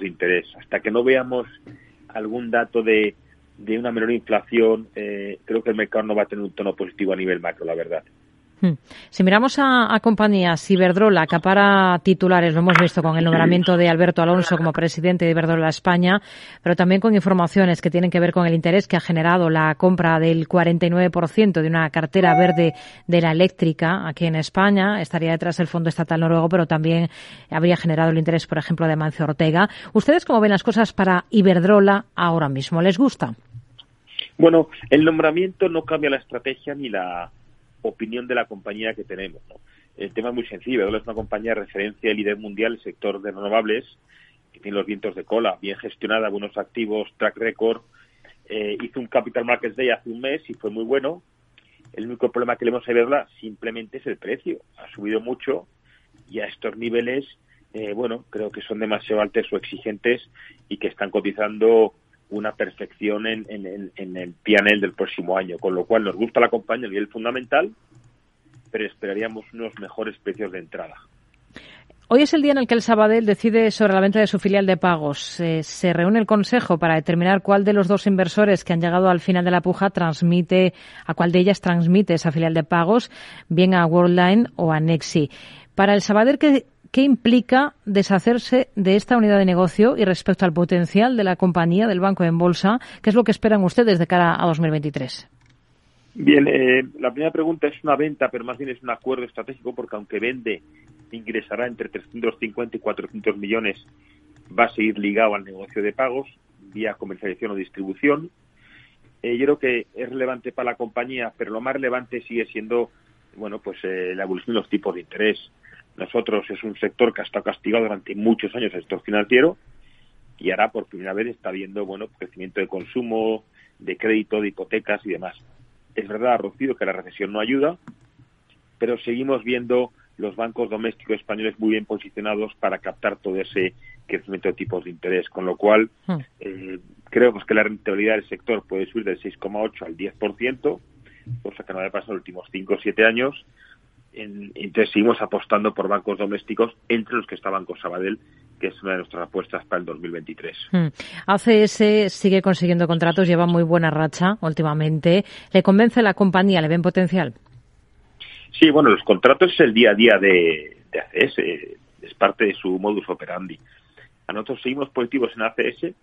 de interés. Hasta que no veamos algún dato de, de una menor inflación, eh, creo que el mercado no va a tener un tono positivo a nivel macro, la verdad. Hmm. Si miramos a, a, compañías, Iberdrola acapara titulares, lo hemos visto con el nombramiento de Alberto Alonso como presidente de Iberdrola España, pero también con informaciones que tienen que ver con el interés que ha generado la compra del 49% de una cartera verde de la eléctrica aquí en España. Estaría detrás el Fondo Estatal Noruego, pero también habría generado el interés, por ejemplo, de Mancio Ortega. ¿Ustedes cómo ven las cosas para Iberdrola ahora mismo? ¿Les gusta? Bueno, el nombramiento no cambia la estrategia ni la opinión de la compañía que tenemos. ¿no? El tema es muy sencillo. es una compañía de referencia líder mundial en el sector de renovables, que tiene los vientos de cola, bien gestionada, buenos activos, track record. Eh, hizo un Capital Markets Day hace un mes y fue muy bueno. El único problema que le hemos a simplemente es el precio. Ha subido mucho y a estos niveles, eh, bueno, creo que son demasiado altos o exigentes y que están cotizando una perfección en, en, en, el PNL del próximo año, con lo cual nos gusta la compañía a nivel fundamental, pero esperaríamos unos mejores precios de entrada. Hoy es el día en el que el Sabadell decide sobre la venta de su filial de pagos. Eh, se reúne el Consejo para determinar cuál de los dos inversores que han llegado al final de la puja transmite, a cuál de ellas transmite esa filial de pagos, bien a Worldline o a Nexi. Para el Sabadell, ¿qué, ¿Qué implica deshacerse de esta unidad de negocio y respecto al potencial de la compañía, del banco en bolsa? ¿Qué es lo que esperan ustedes de cara a 2023? Bien, eh, la primera pregunta es una venta, pero más bien es un acuerdo estratégico porque aunque vende, ingresará entre 350 y 400 millones, va a seguir ligado al negocio de pagos vía comercialización o distribución. Eh, yo creo que es relevante para la compañía, pero lo más relevante sigue siendo, bueno, pues eh, la evolución de los tipos de interés nosotros es un sector que ha estado castigado durante muchos años el sector financiero y ahora por primera vez está viendo bueno crecimiento de consumo, de crédito, de hipotecas y demás. Es verdad, Rocío, que la recesión no ayuda, pero seguimos viendo los bancos domésticos españoles muy bien posicionados para captar todo ese crecimiento de tipos de interés, con lo cual hmm. eh, creo pues, que la rentabilidad del sector puede subir del 6,8 al 10%, cosa que no había pasado en los últimos 5 o 7 años, entonces seguimos apostando por bancos domésticos, entre los que está Banco Sabadell, que es una de nuestras apuestas para el 2023. Hmm. ACS sigue consiguiendo contratos, lleva muy buena racha últimamente. ¿Le convence la compañía? ¿Le ven potencial? Sí, bueno, los contratos es el día a día de, de ACS, es parte de su modus operandi. A nosotros seguimos positivos en ACS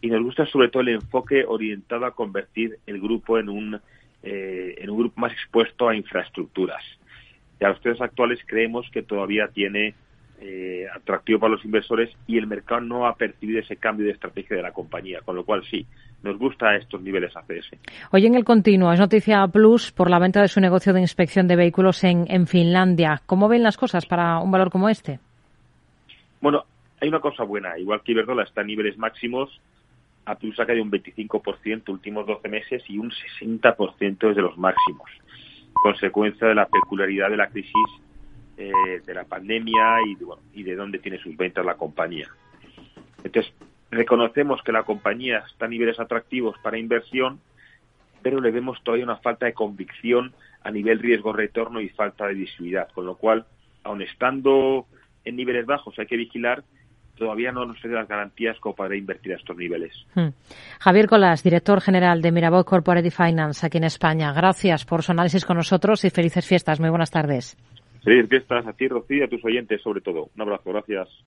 y nos gusta sobre todo el enfoque orientado a convertir el grupo en un, eh, en un grupo más expuesto a infraestructuras y a los precios actuales creemos que todavía tiene eh, atractivo para los inversores y el mercado no ha percibido ese cambio de estrategia de la compañía, con lo cual sí, nos gusta estos niveles ACS. Hoy en el continuo es noticia plus por la venta de su negocio de inspección de vehículos en, en Finlandia. ¿Cómo ven las cosas para un valor como este? Bueno, hay una cosa buena, igual que Iberdrola está a niveles máximos, A Plus ha caído un 25% últimos 12 meses y un 60% desde los máximos consecuencia de la peculiaridad de la crisis eh, de la pandemia y, y de dónde tiene sus ventas la compañía. Entonces, reconocemos que la compañía está a niveles atractivos para inversión, pero le vemos todavía una falta de convicción a nivel riesgo-retorno y falta de visibilidad, con lo cual, aun estando en niveles bajos, hay que vigilar todavía no nos da las garantías como para invertir a estos niveles. Hmm. Javier Colas, director general de Mirabaud Corporate Finance aquí en España. Gracias por su análisis con nosotros y felices fiestas. Muy buenas tardes. Felices fiestas a ti, Rocío, y a tus oyentes sobre todo. Un abrazo, gracias.